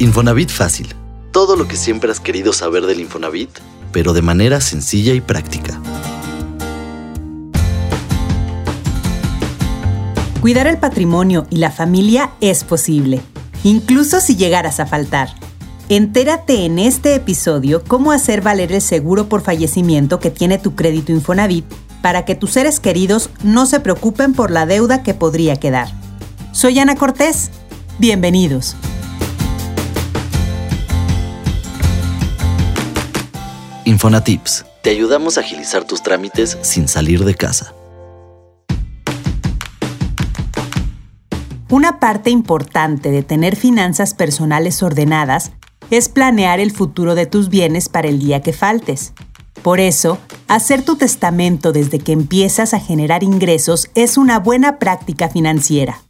Infonavit Fácil. Todo lo que siempre has querido saber del Infonavit, pero de manera sencilla y práctica. Cuidar el patrimonio y la familia es posible, incluso si llegaras a faltar. Entérate en este episodio cómo hacer valer el seguro por fallecimiento que tiene tu crédito Infonavit para que tus seres queridos no se preocupen por la deuda que podría quedar. Soy Ana Cortés. Bienvenidos. Infonatips. Te ayudamos a agilizar tus trámites sin salir de casa. Una parte importante de tener finanzas personales ordenadas es planear el futuro de tus bienes para el día que faltes. Por eso, hacer tu testamento desde que empiezas a generar ingresos es una buena práctica financiera.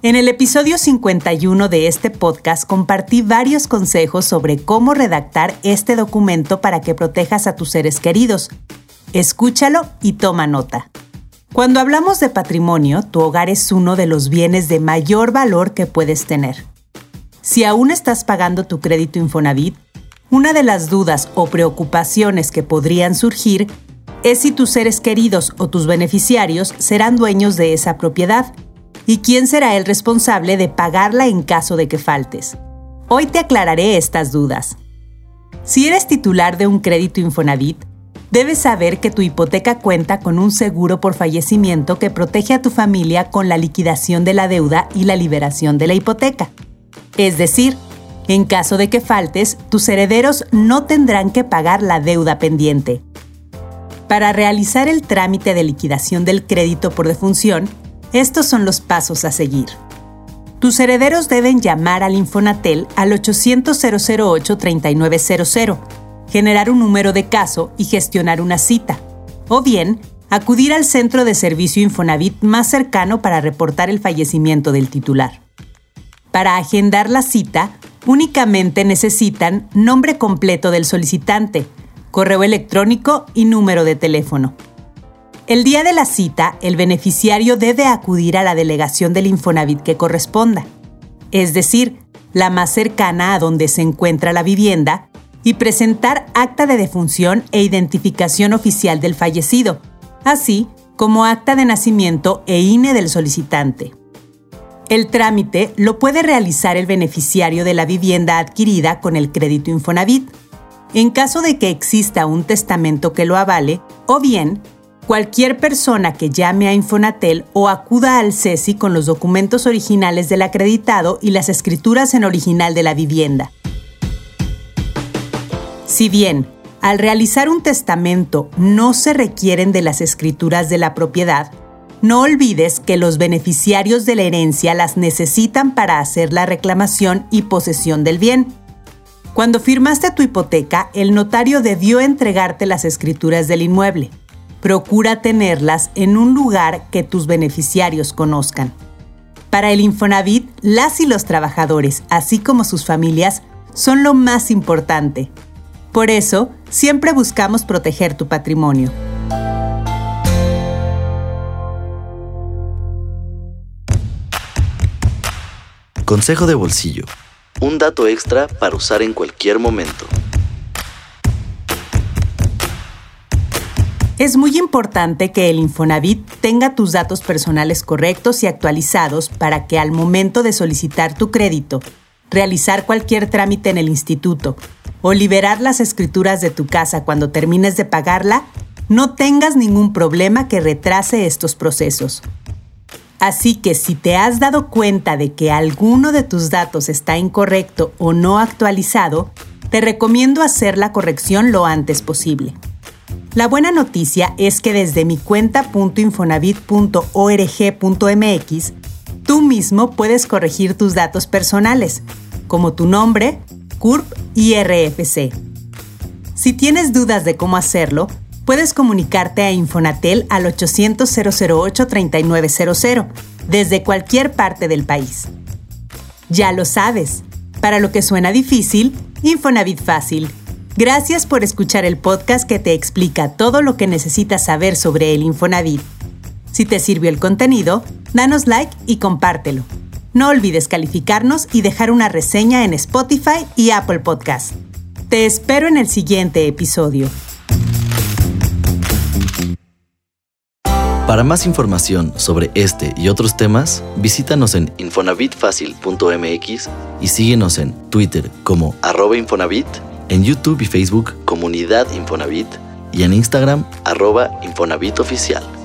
En el episodio 51 de este podcast compartí varios consejos sobre cómo redactar este documento para que protejas a tus seres queridos. Escúchalo y toma nota. Cuando hablamos de patrimonio, tu hogar es uno de los bienes de mayor valor que puedes tener. Si aún estás pagando tu crédito Infonavit, una de las dudas o preocupaciones que podrían surgir es si tus seres queridos o tus beneficiarios serán dueños de esa propiedad y quién será el responsable de pagarla en caso de que faltes. Hoy te aclararé estas dudas. Si eres titular de un crédito Infonavit, debes saber que tu hipoteca cuenta con un seguro por fallecimiento que protege a tu familia con la liquidación de la deuda y la liberación de la hipoteca. Es decir, en caso de que faltes, tus herederos no tendrán que pagar la deuda pendiente. Para realizar el trámite de liquidación del crédito por defunción, estos son los pasos a seguir. Tus herederos deben llamar al Infonatel al 800-008-3900, generar un número de caso y gestionar una cita. O bien, acudir al centro de servicio Infonavit más cercano para reportar el fallecimiento del titular. Para agendar la cita, únicamente necesitan nombre completo del solicitante, correo electrónico y número de teléfono. El día de la cita, el beneficiario debe acudir a la delegación del Infonavit que corresponda, es decir, la más cercana a donde se encuentra la vivienda, y presentar acta de defunción e identificación oficial del fallecido, así como acta de nacimiento e INE del solicitante. El trámite lo puede realizar el beneficiario de la vivienda adquirida con el crédito Infonavit, en caso de que exista un testamento que lo avale, o bien cualquier persona que llame a Infonatel o acuda al CESI con los documentos originales del acreditado y las escrituras en original de la vivienda. Si bien, al realizar un testamento no se requieren de las escrituras de la propiedad, no olvides que los beneficiarios de la herencia las necesitan para hacer la reclamación y posesión del bien. Cuando firmaste tu hipoteca, el notario debió entregarte las escrituras del inmueble procura tenerlas en un lugar que tus beneficiarios conozcan. Para el Infonavit, las y los trabajadores, así como sus familias, son lo más importante. Por eso, siempre buscamos proteger tu patrimonio. Consejo de bolsillo. Un dato extra para usar en cualquier momento. Es muy importante que el Infonavit tenga tus datos personales correctos y actualizados para que al momento de solicitar tu crédito, realizar cualquier trámite en el instituto o liberar las escrituras de tu casa cuando termines de pagarla, no tengas ningún problema que retrase estos procesos. Así que si te has dado cuenta de que alguno de tus datos está incorrecto o no actualizado, te recomiendo hacer la corrección lo antes posible. La buena noticia es que desde mi cuenta.infonavit.org.mx, tú mismo puedes corregir tus datos personales, como tu nombre, CURP y RFC. Si tienes dudas de cómo hacerlo, puedes comunicarte a Infonatel al 800-008-3900 desde cualquier parte del país. Ya lo sabes, para lo que suena difícil, Infonavit fácil. Gracias por escuchar el podcast que te explica todo lo que necesitas saber sobre el Infonavit. Si te sirvió el contenido, danos like y compártelo. No olvides calificarnos y dejar una reseña en Spotify y Apple Podcast. Te espero en el siguiente episodio. Para más información sobre este y otros temas, visítanos en infonavitfacil.mx y síguenos en Twitter como arroba Infonavit, en YouTube y Facebook Comunidad Infonavit y en Instagram arroba Infonavit Oficial.